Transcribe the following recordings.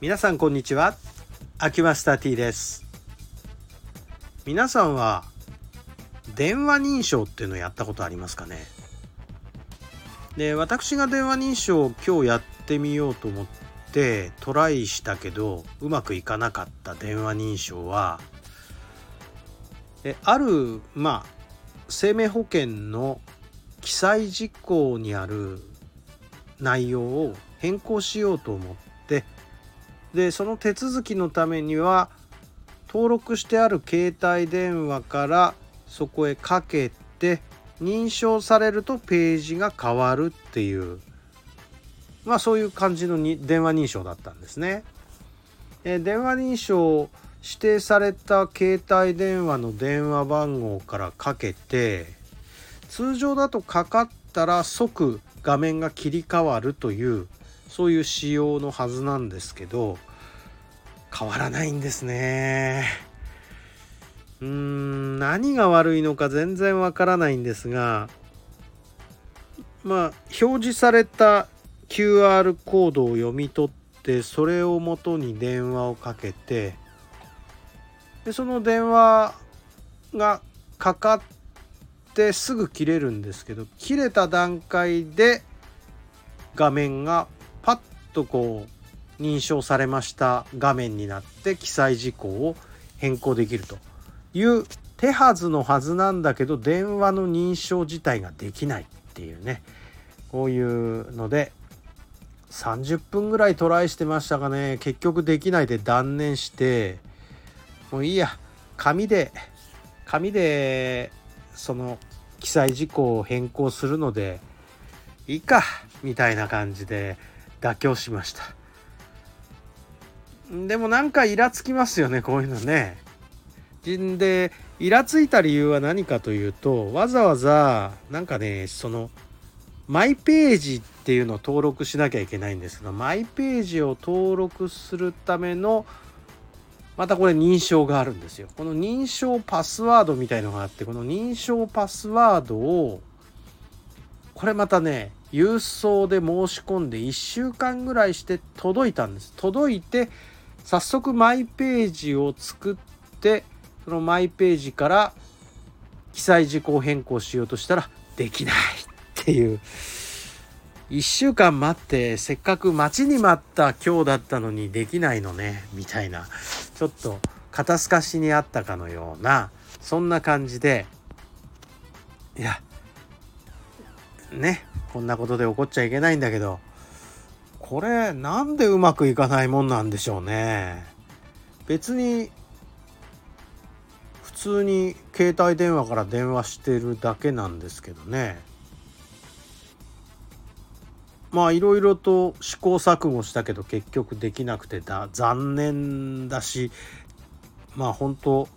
皆さんこんにちは。アキマスター T です。皆さんは電話認証っていうのをやったことありますかね？で私が電話認証を今日やってみようと思ってトライしたけどうまくいかなかった電話認証はえあるまあ生命保険の記載事項にある内容を変更しようと思ってでその手続きのためには登録してある携帯電話からそこへかけて認証されるとページが変わるっていうまあそういう感じのに電話認証だったんですね。え電話認証指定された携帯電話の電話番号からかけて通常だとかかったら即画面が切り替わるというそういう仕様のはずなんですけど変わらないんですね。うーん何が悪いのか全然わからないんですがまあ表示された QR コードを読み取ってそれをもとに電話をかけてでその電話がかかってすぐ切れるんですけど切れた段階で画面がパッとこう認証されました画面になって記載事項を変更できるという手はずのはずなんだけど電話の認証自体ができないっていうね。こういうので30分ぐらいトライしてましたがね。結局できないで断念してもういいや。紙で紙でその記載事項を変更するのでいいかみたいな感じで。妥協しましたでもなんかイラつきますよねこういうのねでイラついた理由は何かというとわざわざなんかねそのマイページっていうのを登録しなきゃいけないんですけどマイページを登録するためのまたこれ認証があるんですよ。この認証パスワードみたいのがあってこの認証パスワードをこれまたね郵送で申し込んで1週間ぐらいして届いたんです。届いて早速マイページを作ってそのマイページから記載事項変更しようとしたらできないっていう。1週間待ってせっかく待ちに待った今日だったのにできないのねみたいな。ちょっと肩透かしにあったかのようなそんな感じで。いやねこんなことで怒っちゃいけないんだけどこれなんでうまくいかないもんなんでしょうね。別に普通に携帯電話から電話してるだけなんですけどね。まあいろいろと試行錯誤したけど結局できなくてだ残念だしまあ本当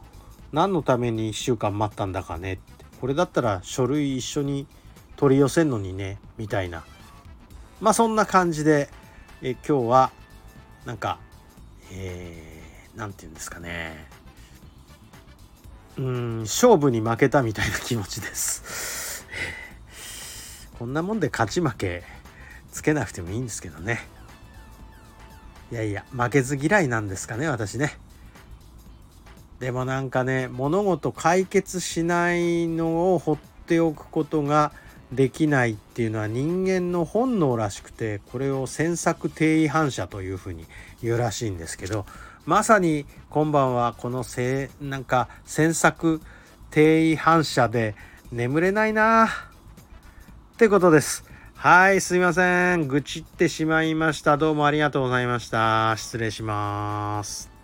何のために1週間待ったんだかねって。これだったら書類一緒に取り寄せんのにねみたいな。まあそんな感じでえ今日はなんかえー、て言うんですかね。うん勝負に負けたみたいな気持ちです。こんなもんで勝ち負けつけなくてもいいんですけどね。いやいや負けず嫌いなんですかね私ね。でもなんかね物事解決しないのを放っておくことができないっていうのは人間の本能らしくてこれを詮索定位反射というふうに言うらしいんですけどまさに今晩はこのせなんか詮索定位反射で眠れないなってことですはい、すいません。愚痴ってしまいました。どうもありがとうございました。失礼します。